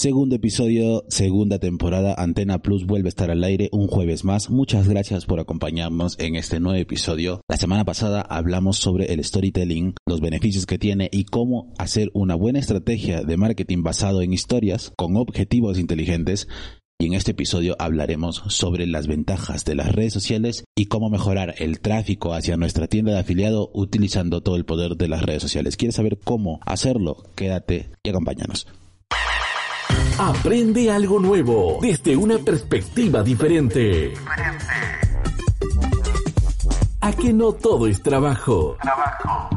Segundo episodio, segunda temporada, Antena Plus vuelve a estar al aire un jueves más. Muchas gracias por acompañarnos en este nuevo episodio. La semana pasada hablamos sobre el storytelling, los beneficios que tiene y cómo hacer una buena estrategia de marketing basado en historias con objetivos inteligentes. Y en este episodio hablaremos sobre las ventajas de las redes sociales y cómo mejorar el tráfico hacia nuestra tienda de afiliado utilizando todo el poder de las redes sociales. ¿Quieres saber cómo hacerlo? Quédate y acompáñanos. Aprende algo nuevo desde una perspectiva diferente. A que no todo es trabajo. Trabajo.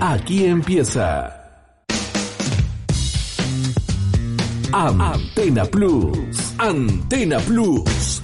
Aquí empieza. Antena Plus. Antena Plus.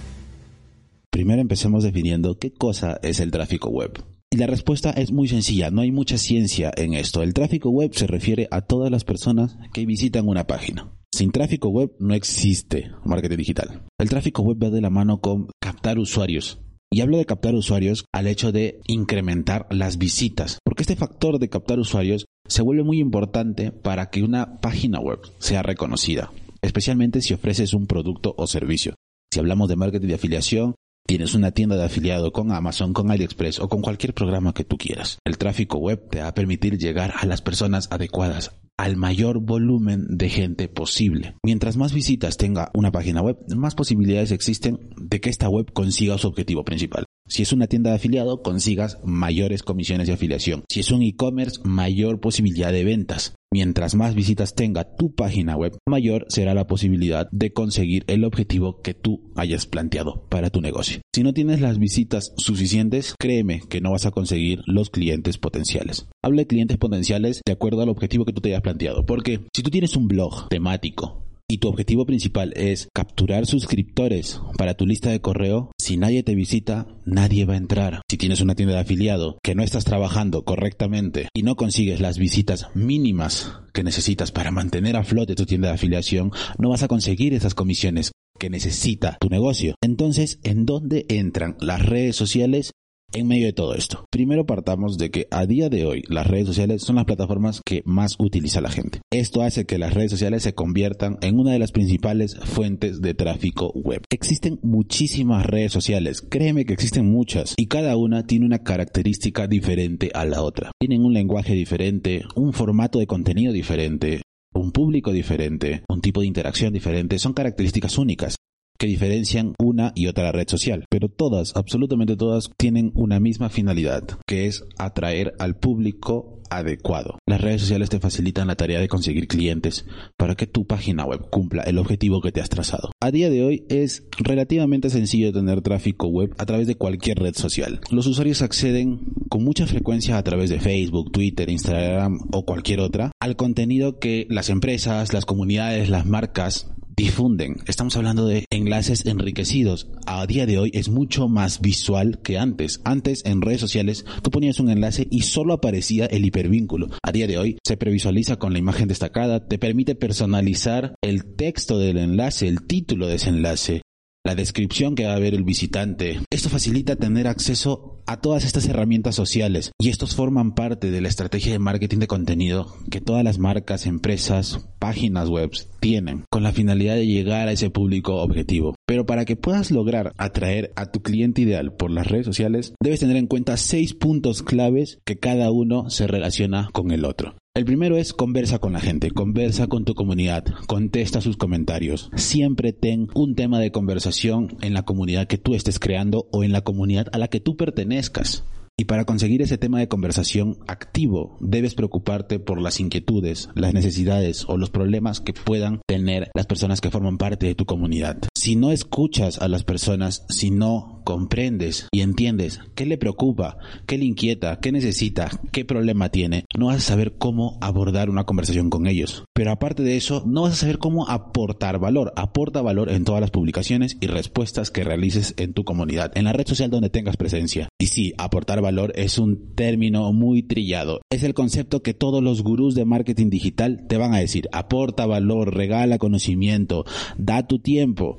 Primero empecemos definiendo qué cosa es el tráfico web. Y la respuesta es muy sencilla, no hay mucha ciencia en esto. El tráfico web se refiere a todas las personas que visitan una página. Sin tráfico web no existe marketing digital. El tráfico web va de la mano con captar usuarios. Y hablo de captar usuarios al hecho de incrementar las visitas, porque este factor de captar usuarios se vuelve muy importante para que una página web sea reconocida, especialmente si ofreces un producto o servicio. Si hablamos de marketing de afiliación, Tienes una tienda de afiliado con Amazon, con AliExpress o con cualquier programa que tú quieras. El tráfico web te va a permitir llegar a las personas adecuadas, al mayor volumen de gente posible. Mientras más visitas tenga una página web, más posibilidades existen de que esta web consiga su objetivo principal. Si es una tienda de afiliado, consigas mayores comisiones de afiliación. Si es un e-commerce, mayor posibilidad de ventas. Mientras más visitas tenga tu página web, mayor será la posibilidad de conseguir el objetivo que tú hayas planteado para tu negocio. Si no tienes las visitas suficientes, créeme que no vas a conseguir los clientes potenciales. Habla de clientes potenciales de acuerdo al objetivo que tú te hayas planteado. Porque si tú tienes un blog temático y tu objetivo principal es capturar suscriptores para tu lista de correo, si nadie te visita, nadie va a entrar. Si tienes una tienda de afiliado que no estás trabajando correctamente y no consigues las visitas mínimas que necesitas para mantener a flote tu tienda de afiliación, no vas a conseguir esas comisiones que necesita tu negocio. Entonces, ¿en dónde entran las redes sociales en medio de todo esto? Primero partamos de que a día de hoy las redes sociales son las plataformas que más utiliza la gente. Esto hace que las redes sociales se conviertan en una de las principales fuentes de tráfico web. Existen muchísimas redes sociales, créeme que existen muchas y cada una tiene una característica diferente a la otra. Tienen un lenguaje diferente, un formato de contenido diferente, un público diferente, un tipo de interacción diferente, son características únicas que diferencian una y otra red social, pero todas, absolutamente todas, tienen una misma finalidad, que es atraer al público adecuado. Las redes sociales te facilitan la tarea de conseguir clientes para que tu página web cumpla el objetivo que te has trazado. A día de hoy es relativamente sencillo tener tráfico web a través de cualquier red social. Los usuarios acceden con mucha frecuencia a través de Facebook, Twitter, Instagram o cualquier otra al contenido que las empresas, las comunidades, las marcas difunden. Estamos hablando de enlaces enriquecidos. A día de hoy es mucho más visual que antes. Antes en redes sociales tú ponías un enlace y solo aparecía el hipervínculo. A día de hoy se previsualiza con la imagen destacada, te permite personalizar el texto del enlace, el título de ese enlace, la descripción que va a ver el visitante. Esto facilita tener acceso a todas estas herramientas sociales y estos forman parte de la estrategia de marketing de contenido que todas las marcas, empresas, páginas web tienen con la finalidad de llegar a ese público objetivo. Pero para que puedas lograr atraer a tu cliente ideal por las redes sociales, debes tener en cuenta seis puntos claves que cada uno se relaciona con el otro. El primero es conversa con la gente, conversa con tu comunidad, contesta sus comentarios. Siempre ten un tema de conversación en la comunidad que tú estés creando o en la comunidad a la que tú pertenezcas. Y para conseguir ese tema de conversación activo, debes preocuparte por las inquietudes, las necesidades o los problemas que puedan tener las personas que forman parte de tu comunidad. Si no escuchas a las personas, si no comprendes y entiendes qué le preocupa, qué le inquieta, qué necesita, qué problema tiene, no vas a saber cómo abordar una conversación con ellos. Pero aparte de eso, no vas a saber cómo aportar valor. Aporta valor en todas las publicaciones y respuestas que realices en tu comunidad, en la red social donde tengas presencia. Y sí, aportar valor es un término muy trillado. Es el concepto que todos los gurús de marketing digital te van a decir. Aporta valor, regala conocimiento, da tu tiempo,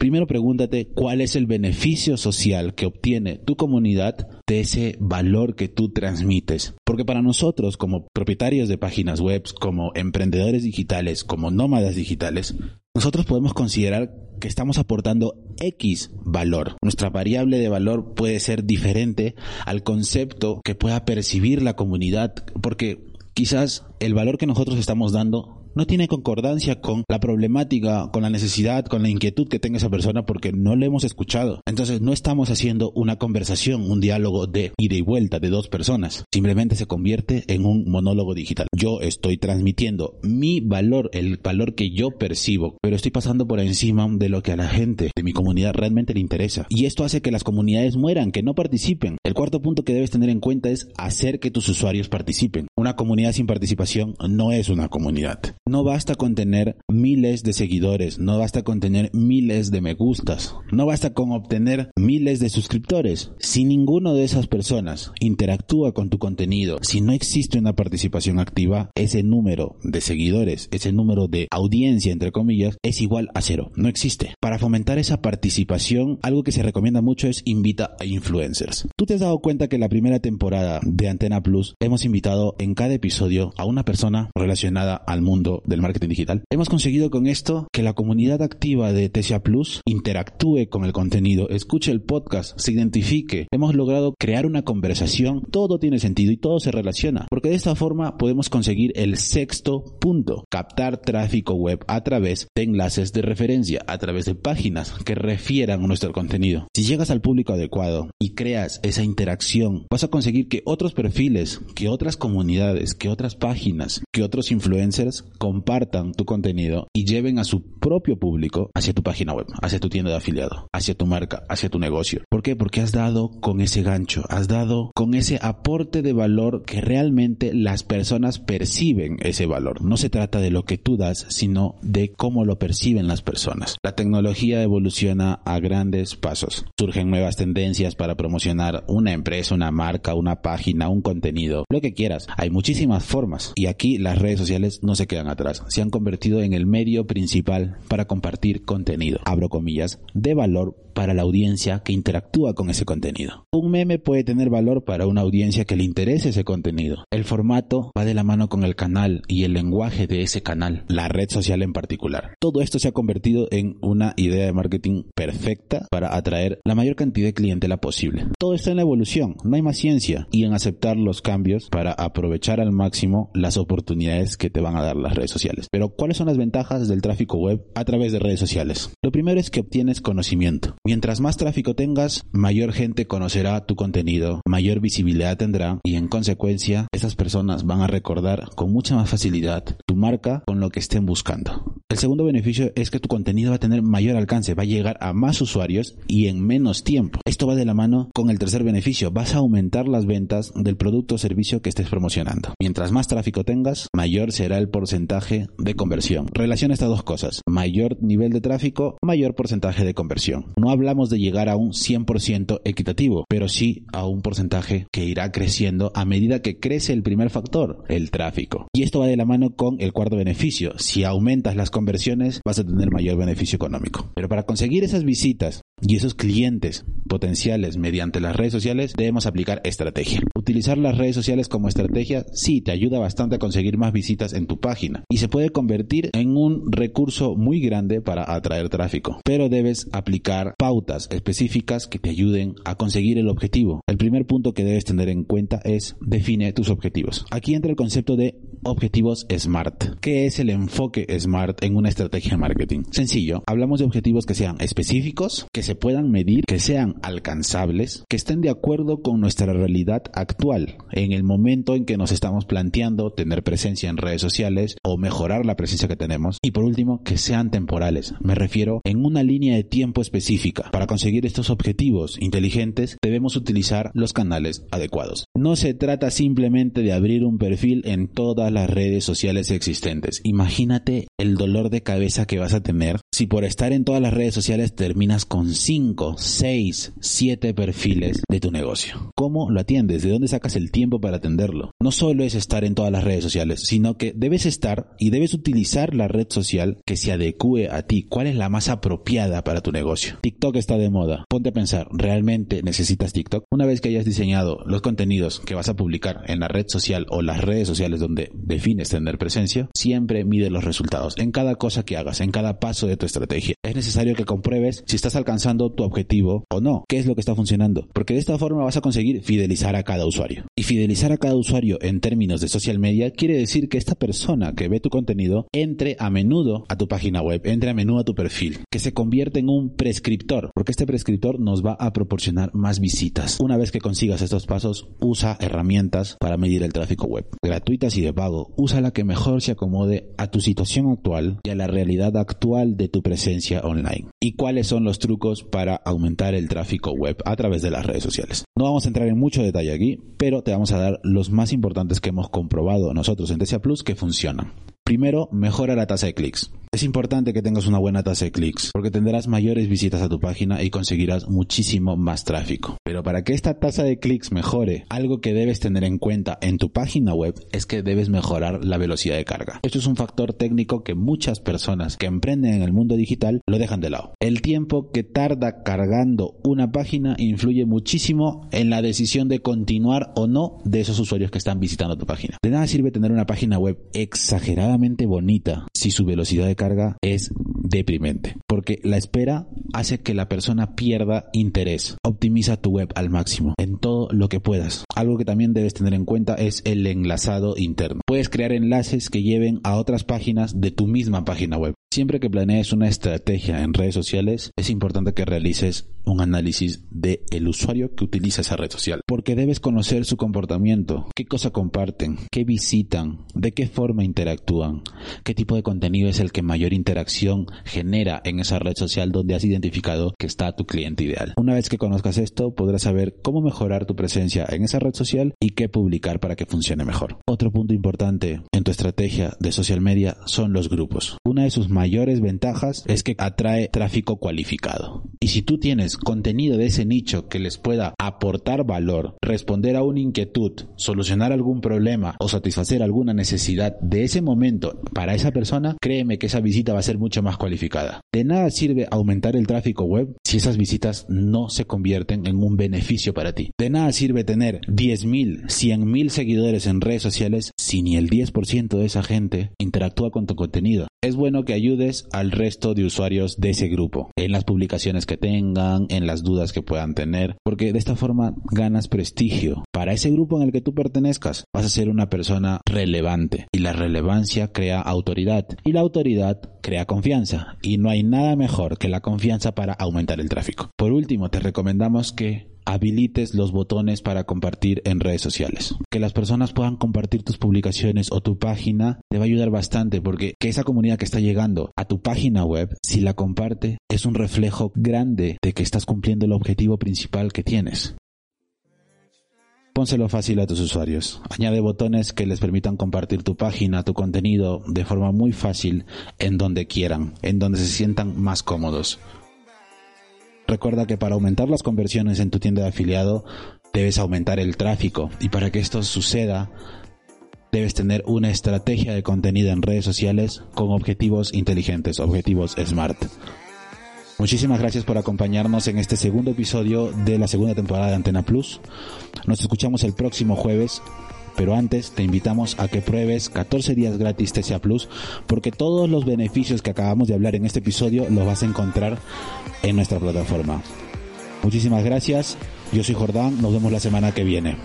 primero pregúntate cuál es el beneficio social que obtiene tu comunidad de ese valor que tú transmites. Porque para nosotros, como propietarios de páginas web, como emprendedores digitales, como nómadas digitales, nosotros podemos considerar que estamos aportando X valor. Nuestra variable de valor puede ser diferente al concepto que pueda percibir la comunidad, porque quizás el valor que nosotros estamos dando no tiene concordancia con la problemática, con la necesidad, con la inquietud que tenga esa persona porque no le hemos escuchado. Entonces no estamos haciendo una conversación, un diálogo de ida y vuelta de dos personas. Simplemente se convierte en un monólogo digital. Yo estoy transmitiendo mi valor, el valor que yo percibo, pero estoy pasando por encima de lo que a la gente de mi comunidad realmente le interesa. Y esto hace que las comunidades mueran, que no participen. El cuarto punto que debes tener en cuenta es hacer que tus usuarios participen. Una comunidad sin participación no es una comunidad. No basta con tener miles de seguidores, no basta con tener miles de me gustas, no basta con obtener miles de suscriptores. Si ninguno de esas personas interactúa con tu contenido, si no existe una participación activa, ese número de seguidores, ese número de audiencia, entre comillas, es igual a cero. No existe. Para fomentar esa participación, algo que se recomienda mucho es invita a influencers. Tú te has dado cuenta que la primera temporada de Antena Plus hemos invitado en cada episodio a una persona relacionada al mundo del marketing digital. Hemos conseguido con esto que la comunidad activa de Tesia Plus interactúe con el contenido, escuche el podcast, se identifique. Hemos logrado crear una conversación, todo tiene sentido y todo se relaciona, porque de esta forma podemos conseguir el sexto punto, captar tráfico web a través de enlaces de referencia, a través de páginas que refieran nuestro contenido. Si llegas al público adecuado y creas esa interacción, vas a conseguir que otros perfiles, que otras comunidades, que otras páginas, que otros influencers compartan tu contenido y lleven a su propio público hacia tu página web, hacia tu tienda de afiliado, hacia tu marca, hacia tu negocio. ¿Por qué? Porque has dado con ese gancho, has dado con ese aporte de valor que realmente las personas perciben ese valor. No se trata de lo que tú das, sino de cómo lo perciben las personas. La tecnología evoluciona a grandes pasos. Surgen nuevas tendencias para promocionar una empresa, una marca, una página, un contenido, lo que quieras. Hay muchísimas formas y aquí las redes sociales no se quedan atrás, se han convertido en el medio principal para compartir contenido, abro comillas, de valor para la audiencia que interactúa con ese contenido. Un meme puede tener valor para una audiencia que le interese ese contenido. El formato va de la mano con el canal y el lenguaje de ese canal, la red social en particular. Todo esto se ha convertido en una idea de marketing perfecta para atraer la mayor cantidad de clientela posible. Todo está en la evolución, no hay más ciencia y en aceptar los cambios para aprovechar al máximo las oportunidades que te van a dar las redes sociales. Pero ¿cuáles son las ventajas del tráfico web a través de redes sociales? Lo primero es que obtienes conocimiento. Mientras más tráfico tengas, mayor gente conocerá tu contenido, mayor visibilidad tendrá y en consecuencia esas personas van a recordar con mucha más facilidad tu marca con lo que estén buscando. El segundo beneficio es que tu contenido va a tener mayor alcance, va a llegar a más usuarios y en menos tiempo. Esto va de la mano con el tercer beneficio, vas a aumentar las ventas del producto o servicio que estés promocionando. Mientras más tráfico tengas, mayor será el porcentaje de conversión. Relaciona estas dos cosas, mayor nivel de tráfico, mayor porcentaje de conversión. Hablamos de llegar a un 100% equitativo, pero sí a un porcentaje que irá creciendo a medida que crece el primer factor, el tráfico. Y esto va de la mano con el cuarto beneficio. Si aumentas las conversiones, vas a tener mayor beneficio económico. Pero para conseguir esas visitas y esos clientes potenciales mediante las redes sociales, debemos aplicar estrategia. Utilizar las redes sociales como estrategia sí te ayuda bastante a conseguir más visitas en tu página y se puede convertir en un recurso muy grande para atraer tráfico. Pero debes aplicar pautas específicas que te ayuden a conseguir el objetivo. El primer punto que debes tener en cuenta es define tus objetivos. Aquí entra el concepto de objetivos SMART. ¿Qué es el enfoque SMART en una estrategia de marketing? Sencillo, hablamos de objetivos que sean específicos, que se puedan medir, que sean alcanzables, que estén de acuerdo con nuestra realidad actual, en el momento en que nos estamos planteando tener presencia en redes sociales o mejorar la presencia que tenemos. Y por último, que sean temporales. Me refiero en una línea de tiempo específica. Para conseguir estos objetivos inteligentes debemos utilizar los canales adecuados. No se trata simplemente de abrir un perfil en todas las redes sociales existentes. Imagínate el dolor de cabeza que vas a tener si por estar en todas las redes sociales terminas con 5, 6, tienes siete perfiles de tu negocio. ¿Cómo lo atiendes? ¿De dónde sacas el tiempo para atenderlo? No solo es estar en todas las redes sociales, sino que debes estar y debes utilizar la red social que se adecue a ti. ¿Cuál es la más apropiada para tu negocio? TikTok está de moda. Ponte a pensar, ¿realmente necesitas TikTok? Una vez que hayas diseñado los contenidos que vas a publicar en la red social o las redes sociales donde defines tener presencia, siempre mide los resultados en cada cosa que hagas, en cada paso de tu estrategia. Es necesario que compruebes si estás alcanzando tu objetivo o no, qué es lo que está funcionando, porque de esta forma vas a conseguir fidelizar a cada usuario. Y fidelizar a cada usuario en términos de social media quiere decir que esta persona que ve tu contenido entre a menudo a tu página web, entre a menudo a tu perfil, que se convierte en un prescriptor, porque este prescriptor nos va a proporcionar más visitas. Una vez que consigas estos pasos, usa herramientas para medir el tráfico web, gratuitas y de pago. Usa la que mejor se acomode a tu situación actual y a la realidad actual de tu presencia online. ¿Y cuáles son los trucos para aumentar el tráfico web a través de las redes sociales? No vamos a entrar en mucho detalle aquí, pero te vamos a dar los más importantes que hemos comprobado nosotros en TCA Plus que funcionan. Primero, mejora la tasa de clics. Es importante que tengas una buena tasa de clics, porque tendrás mayores visitas a tu página y conseguirás muchísimo más tráfico. Pero para que esta tasa de clics mejore, algo que debes tener en cuenta en tu página web es que debes mejorar la velocidad de carga. Esto es un factor técnico que muchas personas que emprenden en el mundo digital lo dejan de lado. El tiempo que tarda cargando una página influye muchísimo en la decisión de continuar o no de esos usuarios que están visitando tu página. De nada sirve tener una página web exageradamente bonita si su velocidad de carga es deprimente, porque la espera hace que la persona pierda interés. Optimiza tu web al máximo en todo lo que puedas. Algo que también debes tener en cuenta es el enlazado interno. Puedes crear enlaces que lleven a otras páginas de tu misma página web. Siempre que planees una estrategia en redes sociales, es importante que realices un análisis de el usuario que utiliza esa red social, porque debes conocer su comportamiento, qué cosa comparten, qué visitan, de qué forma interactúan, qué tipo de contenido es el que mayor interacción genera en esa red social donde has identificado que está tu cliente ideal. Una vez que conozcas esto, podrás saber cómo mejorar tu presencia en esa red social y qué publicar para que funcione mejor. Otro punto importante en tu estrategia de social media son los grupos. Una de sus mayores ventajas es que atrae tráfico cualificado. Y si tú tienes contenido de ese nicho que les pueda aportar valor, responder a una inquietud, solucionar algún problema o satisfacer alguna necesidad de ese momento para esa persona, créeme que esa visita va a ser mucho más cualificada. De nada sirve aumentar el tráfico web si esas visitas no se convierten en un beneficio para ti. De nada sirve tener 10.000, 100.000 seguidores en redes sociales si ni el 10% de esa gente interactúa con tu contenido. Es bueno que ayudes al resto de usuarios de ese grupo en las publicaciones que tengan, en las dudas que puedan tener, porque de esta forma ganas prestigio. Para ese grupo en el que tú pertenezcas, vas a ser una persona relevante y la relevancia crea autoridad y la autoridad crea confianza y no hay nada mejor que la confianza para aumentar el tráfico. Por último, te recomendamos que habilites los botones para compartir en redes sociales. Que las personas puedan compartir tus publicaciones o tu página te va a ayudar bastante porque que esa comunidad que está llegando a tu página web, si la comparte, es un reflejo grande de que estás cumpliendo el objetivo principal que tienes. Pónselo fácil a tus usuarios. Añade botones que les permitan compartir tu página, tu contenido de forma muy fácil en donde quieran, en donde se sientan más cómodos. Recuerda que para aumentar las conversiones en tu tienda de afiliado debes aumentar el tráfico y para que esto suceda debes tener una estrategia de contenido en redes sociales con objetivos inteligentes, objetivos SMART. Muchísimas gracias por acompañarnos en este segundo episodio de la segunda temporada de Antena Plus. Nos escuchamos el próximo jueves, pero antes te invitamos a que pruebes 14 días gratis TCA Plus porque todos los beneficios que acabamos de hablar en este episodio los vas a encontrar en nuestra plataforma. Muchísimas gracias, yo soy Jordán, nos vemos la semana que viene.